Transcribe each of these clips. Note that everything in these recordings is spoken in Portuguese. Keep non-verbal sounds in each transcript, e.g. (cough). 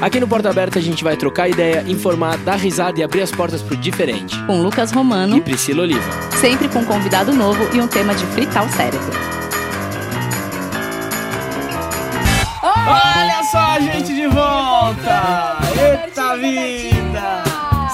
Aqui no Porta Aberta a gente vai trocar ideia, informar, dar risada e abrir as portas pro diferente. Com Lucas Romano e Priscila Oliva. Sempre com um convidado novo e um tema de fritar o cérebro. Olha só a gente de volta! Eita vida!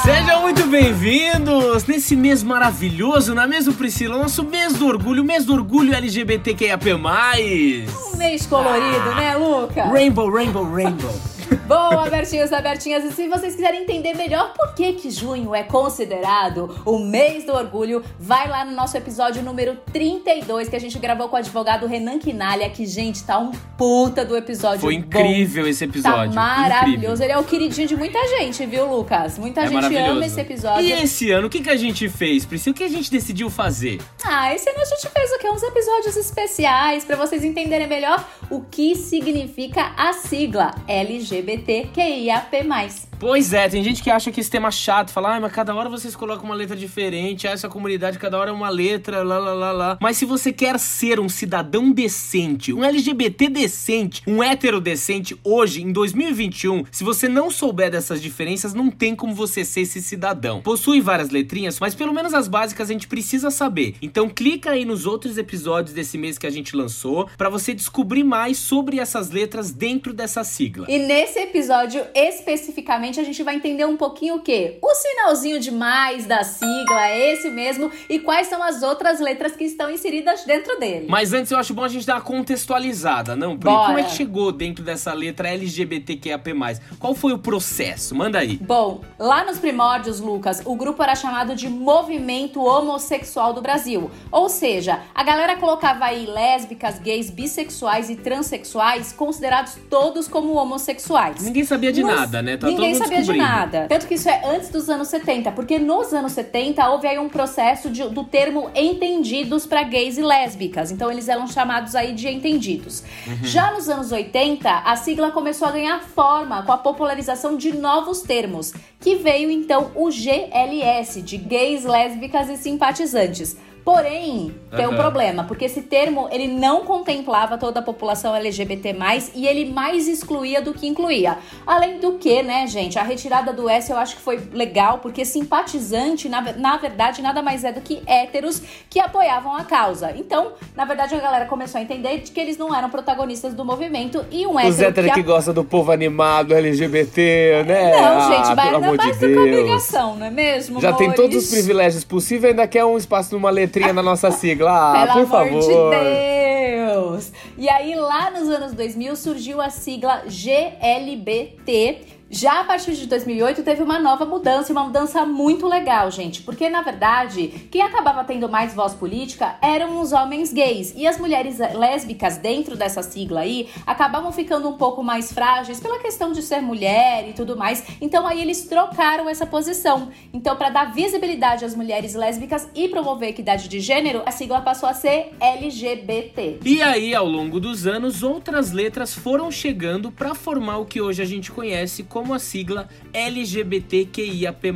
Sejam muito bem-vindos nesse mês maravilhoso, não é mesmo, Priscila? Nosso mês do orgulho, mês do orgulho LGBTQIAP+. Um mês colorido, né, Luca? Rainbow, rainbow, rainbow. (laughs) Bom, abertinhos e abertinhas, e se vocês quiserem entender melhor por que, que junho é considerado o mês do orgulho, vai lá no nosso episódio número 32 que a gente gravou com o advogado Renan Quinalha, que, gente, tá um puta do episódio Foi incrível bom. esse episódio. Tá maravilhoso. Incrível. Ele é o queridinho de muita gente, viu, Lucas? Muita é gente ama esse episódio. E esse ano, o que, que a gente fez, Priscila? O que a gente decidiu fazer? Ah, esse ano a gente fez o quê? Uns episódios especiais para vocês entenderem melhor o que significa a sigla LGBTQIAP+. Pois é, tem gente que acha que esse tema é chato, fala, ah, mas cada hora vocês colocam uma letra diferente, ah, essa comunidade cada hora é uma letra, lá, lá, lá, lá. Mas se você quer ser um cidadão decente, um LGBT decente, um hétero decente, hoje, em 2021, se você não souber dessas diferenças, não tem como você ser esse cidadão. Possui várias letrinhas, mas pelo menos as básicas a gente precisa saber. Então clica aí nos outros episódios desse mês que a gente lançou, para você descobrir mais sobre essas letras dentro dessa sigla. E nesse episódio especificamente a gente vai entender um pouquinho o quê? O sinalzinho de mais da sigla, é esse mesmo, e quais são as outras letras que estão inseridas dentro dele. Mas antes eu acho bom a gente dar uma contextualizada, não? Pri? Como é que chegou dentro dessa letra LGBTQIAP+. Qual foi o processo? Manda aí. Bom, lá nos primórdios, Lucas, o grupo era chamado de Movimento Homossexual do Brasil. Ou seja, a galera colocava aí lésbicas, gays, bissexuais e transexuais considerados todos como homossexuais. Ninguém sabia de Nos... nada, né? Tá Ninguém sabia de nada. Tanto que isso é antes dos anos 70, porque nos anos 70 houve aí um processo de, do termo entendidos para gays e lésbicas. Então eles eram chamados aí de entendidos. Uhum. Já nos anos 80, a sigla começou a ganhar forma com a popularização de novos termos, que veio então o GLS, de gays, lésbicas e simpatizantes. Porém, tem uhum. um problema, porque esse termo ele não contemplava toda a população LGBT+, e ele mais excluía do que incluía. Além do que, né, gente, a retirada do S eu acho que foi legal, porque simpatizante, na, na verdade, nada mais é do que héteros que apoiavam a causa. Então, na verdade, a galera começou a entender que eles não eram protagonistas do movimento e um hétero... Os héteros que, que, a... gostam do povo animado, LGBT, né? Não, gente, ah, vai ainda mais de do que obrigação, não é mesmo, Já amores? tem todos os privilégios possíveis, ainda quer um espaço numa letrinha letrinha na nossa sigla. Ah, Pelo por amor favor. de Deus! E aí, lá nos anos 2000, surgiu a sigla GLBT, já a partir de 2008 teve uma nova mudança, uma mudança muito legal, gente, porque na verdade quem acabava tendo mais voz política eram os homens gays e as mulheres lésbicas dentro dessa sigla aí acabavam ficando um pouco mais frágeis pela questão de ser mulher e tudo mais. Então aí eles trocaram essa posição. Então para dar visibilidade às mulheres lésbicas e promover a equidade de gênero, a sigla passou a ser LGBT. E aí ao longo dos anos outras letras foram chegando para formar o que hoje a gente conhece como como a sigla LGBTQIAP+.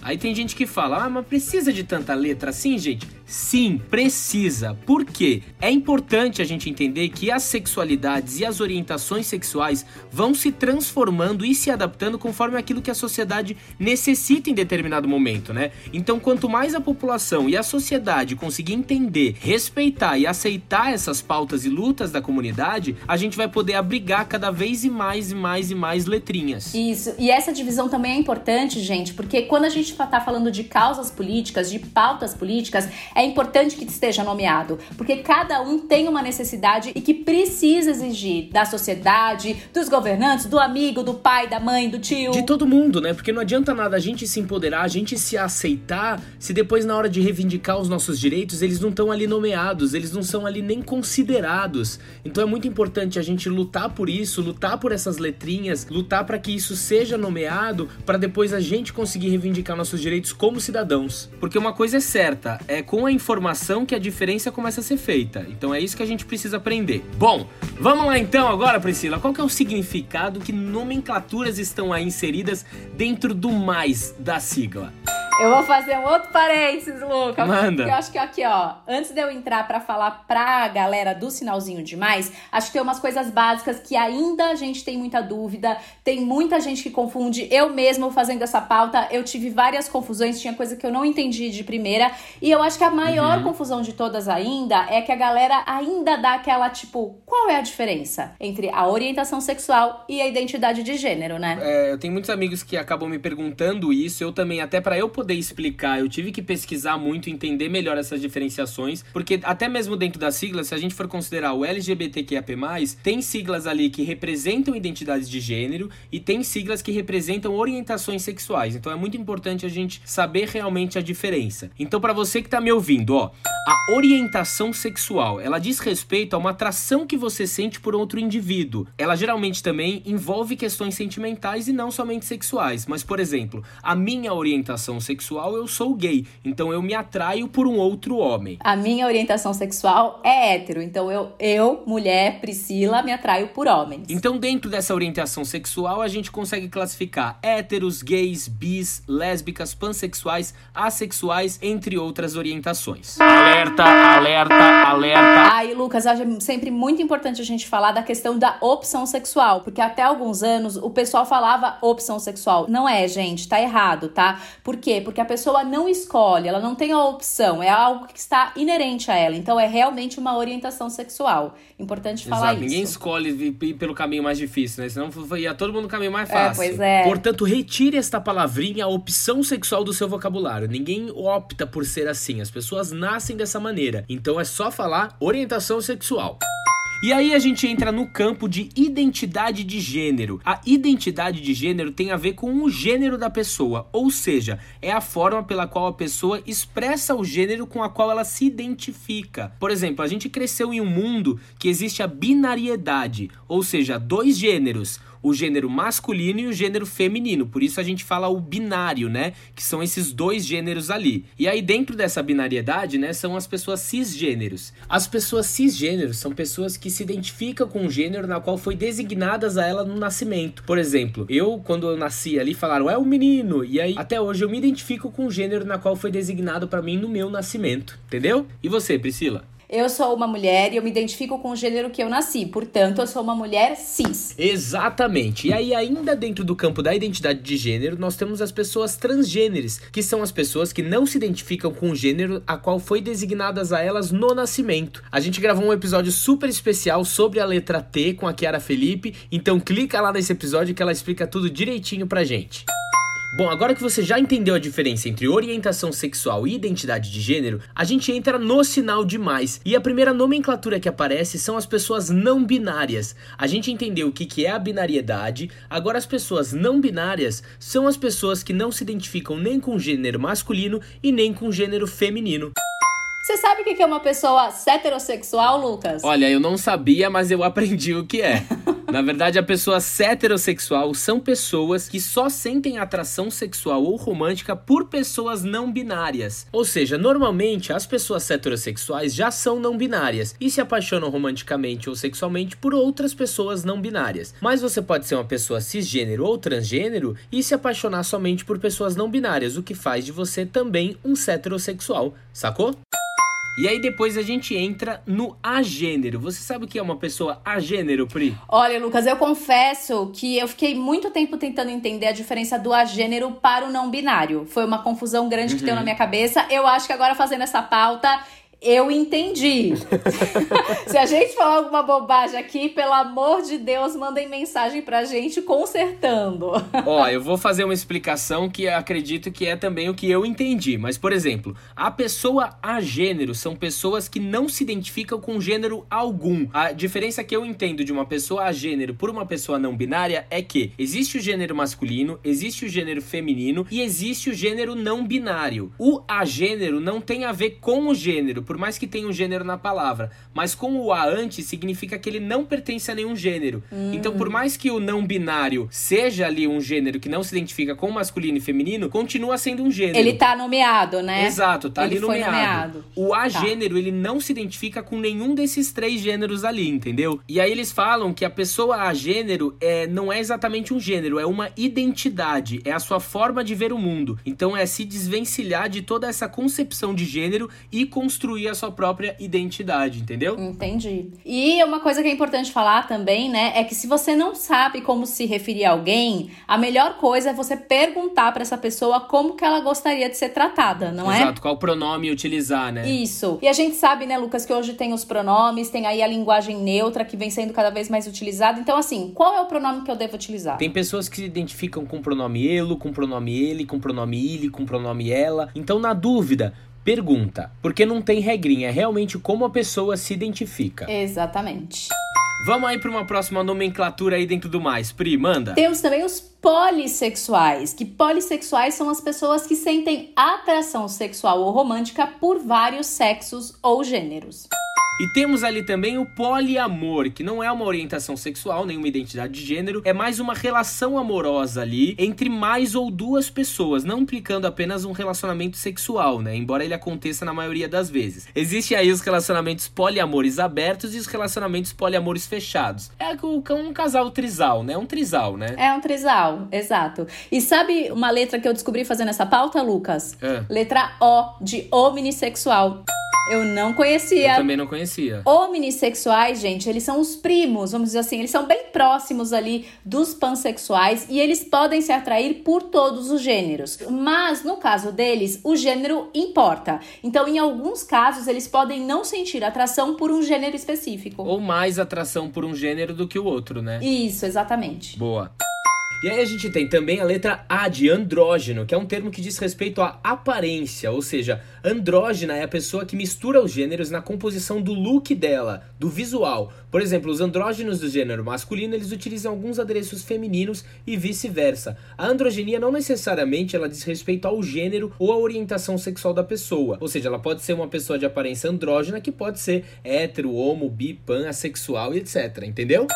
Aí tem gente que fala, ah, mas precisa de tanta letra assim, gente? Sim, precisa. Por quê? É importante a gente entender que as sexualidades e as orientações sexuais vão se transformando e se adaptando conforme aquilo que a sociedade necessita em determinado momento, né? Então, quanto mais a população e a sociedade conseguir entender, respeitar e aceitar essas pautas e lutas da comunidade, a gente vai poder abrigar cada vez e mais e mais e mais letrinhas. Isso. E essa divisão também é importante, gente, porque quando a gente está falando de causas políticas, de pautas políticas, é importante que esteja nomeado, porque cada um tem uma necessidade e que precisa exigir da sociedade, dos governantes, do amigo, do pai, da mãe, do tio. De todo mundo, né? Porque não adianta nada a gente se empoderar, a gente se aceitar, se depois na hora de reivindicar os nossos direitos, eles não estão ali nomeados, eles não são ali nem considerados. Então é muito importante a gente lutar por isso, lutar por essas letrinhas, lutar para que isso seja nomeado, para depois a gente conseguir reivindicar nossos direitos como cidadãos. Porque uma coisa é certa, é com a informação que a diferença começa a ser feita. Então é isso que a gente precisa aprender. Bom, vamos lá então agora, Priscila. Qual que é o significado que nomenclaturas estão aí inseridas dentro do mais da sigla? Eu vou fazer um outro parênteses, Luca. Manda. Porque eu acho que aqui, ó, antes de eu entrar pra falar pra galera do sinalzinho demais, acho que tem umas coisas básicas que ainda a gente tem muita dúvida, tem muita gente que confunde. Eu mesmo fazendo essa pauta, eu tive várias confusões, tinha coisa que eu não entendi de primeira. E eu acho que a maior Uhum. confusão de todas ainda é que a galera ainda dá aquela, tipo, qual é a diferença entre a orientação sexual e a identidade de gênero, né? É, eu tenho muitos amigos que acabam me perguntando isso. Eu também, até pra eu poder explicar, eu tive que pesquisar muito, entender melhor essas diferenciações, porque até mesmo dentro das siglas, se a gente for considerar o LGBTQIAP+, tem siglas ali que representam identidades de gênero e tem siglas que representam orientações sexuais. Então é muito importante a gente saber realmente a diferença. Então pra você que tá me ouvindo, ó, a orientação sexual, ela diz respeito a uma atração que você sente por outro indivíduo. Ela geralmente também envolve questões sentimentais e não somente sexuais. Mas, por exemplo, a minha orientação sexual, eu sou gay, então eu me atraio por um outro homem. A minha orientação sexual é hétero, então eu, eu, mulher, Priscila, me atraio por homens. Então, dentro dessa orientação sexual, a gente consegue classificar héteros, gays, bis, lésbicas, pansexuais, assexuais, entre outras orientações. Alerta, alerta, alerta. Aí, Lucas, acho sempre muito importante a gente falar da questão da opção sexual, porque até alguns anos o pessoal falava opção sexual. Não é, gente, tá errado, tá? Por quê? Porque a pessoa não escolhe, ela não tem a opção, é algo que está inerente a ela. Então é realmente uma orientação sexual. Importante falar Exato, isso. ninguém escolhe ir pelo caminho mais difícil, né? Senão ia todo mundo no caminho mais É, fácil. pois é. Portanto, retire esta palavrinha, opção sexual do seu vocabulário. Ninguém opta por ser assim, as pessoas nascem dessa maneira. Então é só falar orientação sexual. E aí a gente entra no campo de identidade de gênero. A identidade de gênero tem a ver com o gênero da pessoa, ou seja, é a forma pela qual a pessoa expressa o gênero com a qual ela se identifica. Por exemplo, a gente cresceu em um mundo que existe a binariedade, ou seja, dois gêneros o gênero masculino e o gênero feminino. Por isso a gente fala o binário, né? Que são esses dois gêneros ali. E aí, dentro dessa binariedade, né, são as pessoas cisgêneros. As pessoas cisgêneros são pessoas que se identificam com o gênero na qual foi designadas a ela no nascimento. Por exemplo, eu, quando eu nasci ali, falaram, é o menino. E aí, até hoje, eu me identifico com o gênero na qual foi designado pra mim no meu nascimento. Entendeu? E você, Priscila? Eu sou uma mulher e eu me identifico com o gênero que eu nasci, portanto, eu sou uma mulher cis. Exatamente. E aí, ainda dentro do campo da identidade de gênero, nós temos as pessoas transgêneres, que são as pessoas que não se identificam com o gênero a qual foi designadas a elas no nascimento. A gente gravou um episódio super especial sobre a letra T com a Kiara Felipe, então clica lá nesse episódio que ela explica tudo direitinho pra gente. Bom, agora que você já entendeu a diferença entre orientação sexual e identidade de gênero, a gente entra no sinal de mais. E a primeira nomenclatura que aparece são as pessoas não binárias. A gente entendeu o que, que é a binariedade, agora as pessoas não binárias são as pessoas que não se identificam nem com gênero masculino e nem com gênero feminino. Você sabe o que é uma pessoa heterossexual, Lucas? Olha, eu não sabia, mas eu aprendi o que é. (laughs) Na verdade, a pessoa heterossexual são pessoas que só sentem atração sexual ou romântica por pessoas não binárias. Ou seja, normalmente as pessoas heterossexuais já são não binárias e se apaixonam romanticamente ou sexualmente por outras pessoas não binárias. Mas você pode ser uma pessoa cisgênero ou transgênero e se apaixonar somente por pessoas não binárias, o que faz de você também um heterossexual, sacou? E aí depois a gente entra no agênero. Você sabe o que é uma pessoa agênero, Pri? Olha, Lucas, eu confesso que eu fiquei muito tempo tentando entender a diferença do agênero para o não binário. Foi uma confusão grande que deu na minha cabeça. Eu acho que agora fazendo essa pauta, eu entendi. (laughs) Se a gente falar alguma bobagem aqui, pelo amor de Deus, mandem mensagem pra gente consertando. Ó, eu vou fazer uma explicação que acredito que é também o que eu entendi. Mas, por exemplo, a pessoa agênero são pessoas que não se identificam com gênero algum. A diferença que eu entendo de uma pessoa agênero por uma pessoa não binária é que existe o gênero masculino, existe o gênero feminino e existe o gênero não binário. O agênero não tem a ver com o gênero, por mais que tenha um gênero na palavra. Mas com o a antes, significa que ele não pertence a nenhum gênero. Então, por mais que o não binário seja ali um gênero que não se identifica com masculino e feminino, continua sendo um gênero. Ele tá nomeado, né? Exato, tá Ele ali nomeado. nomeado. O Tá. agênero, ele não se identifica com nenhum desses três gêneros ali, entendeu? E aí eles falam que a pessoa agênero é, não é exatamente um gênero, é uma identidade, é a sua forma de ver o mundo. Então é se desvencilhar de toda essa concepção de gênero e construir a sua própria identidade, entendeu? Entendi. E uma coisa que é importante falar também, né, é que se você não sabe como se referir a alguém, a melhor coisa é você perguntar pra essa pessoa como que ela gostaria de ser tratada, não é? Exato, qual pronome utilizar, né? Isso. E a gente sabe, né, Lucas, que hoje tem os pronomes, tem aí a linguagem neutra que vem sendo cada vez mais utilizada. Então, assim, qual é o pronome que eu devo utilizar? Tem pessoas que se identificam com pronome elo, com pronome ele, com pronome ele, com pronome ela. Então, na dúvida, pergunta. Porque não tem regrinha, é realmente como a pessoa se identifica. Exatamente. Vamos aí para uma próxima nomenclatura aí dentro do mais. Pri, manda. Temos também os polissexuais, que polissexuais são as pessoas que sentem atração sexual ou romântica por vários sexos ou gêneros. E temos ali também o poliamor, que não é uma orientação sexual, nenhuma identidade de gênero, é mais uma relação amorosa ali entre mais ou duas pessoas, não implicando apenas um relacionamento sexual, né? Embora ele aconteça na maioria das vezes. Existem aí os relacionamentos poliamores abertos e os relacionamentos poliamores fechados. É um casal trisal, né? Um trisal, né? É um trisal, exato. E sabe uma letra que eu descobri fazendo essa pauta, Lucas? É. Letra O, de hominissexual. Eu não conhecia. Eu também não conhecia. Hominissexuais, gente, eles são os primos, vamos dizer assim, eles são bem próximos ali dos pansexuais e eles podem se atrair por todos os gêneros. Mas no caso deles, o gênero importa. Então, em alguns casos, eles podem não sentir atração por um gênero específico. Ou mais atração por um gênero do que o outro, né? Isso, exatamente. Boa. E aí a gente tem também a letra A de andrógeno, que é um termo que diz respeito à aparência, ou seja, andrógena é a pessoa que mistura os gêneros na composição do look dela, do visual. Por exemplo, os andrógenos do gênero masculino, eles utilizam alguns adereços femininos e vice-versa. A androgenia não necessariamente ela diz respeito ao gênero ou à orientação sexual da pessoa, ou seja, ela pode ser uma pessoa de aparência andrógena que pode ser hétero, homo, bi, pan, assexual e etc, entendeu?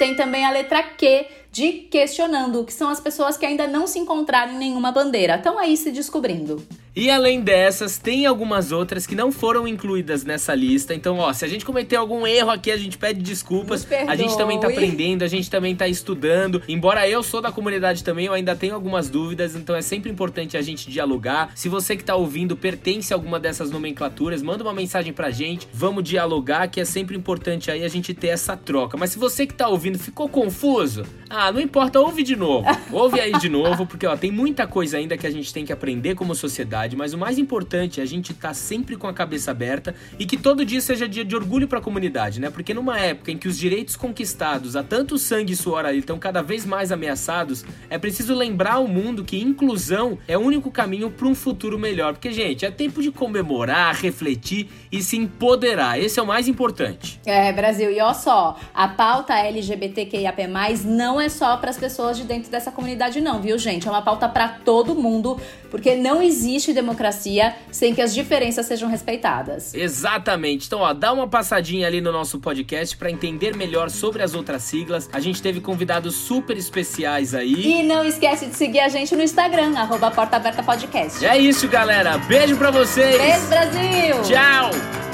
Tem também a letra Q de questionando, que são as pessoas que ainda não se encontraram em nenhuma bandeira, estão aí se descobrindo. E além dessas, tem algumas outras que não foram incluídas nessa lista. Então, ó, se a gente cometeu algum erro aqui, a gente pede desculpas. A gente também tá aprendendo, a gente também tá estudando. Embora eu sou da comunidade também, eu ainda tenho algumas dúvidas, então é sempre importante a gente dialogar. Se você que tá ouvindo pertence a alguma dessas nomenclaturas, manda uma mensagem pra gente. Vamos dialogar, que é sempre importante aí a gente ter essa troca. Mas se você que tá ouvindo ficou confuso, ah, não importa, ouve de novo. Ouve aí de novo, porque ó, tem muita coisa ainda que a gente tem que aprender como sociedade, mas o mais importante é a gente estar sempre com a cabeça aberta e que todo dia seja dia de orgulho para a comunidade, né? Porque numa época em que os direitos conquistados a tanto sangue e suor ali estão cada vez mais ameaçados, é preciso lembrar ao mundo que inclusão é o único caminho para um futuro melhor. Porque, gente, é tempo de comemorar, refletir e se empoderar. Esse é o mais importante. É, Brasil, e ó só, a pauta LGBTQIAP+, não é só para as pessoas de dentro dessa comunidade não, viu, gente? É uma pauta para todo mundo, porque não existe democracia sem que as diferenças sejam respeitadas. Exatamente. Então, ó, dá uma passadinha ali no nosso podcast para entender melhor sobre as outras siglas. A gente teve convidados super especiais aí. E não esquece de seguir a gente no Instagram, arroba Porta Aberta Podcast. É isso, galera. Beijo pra vocês. Beijo, Brasil! Tchau.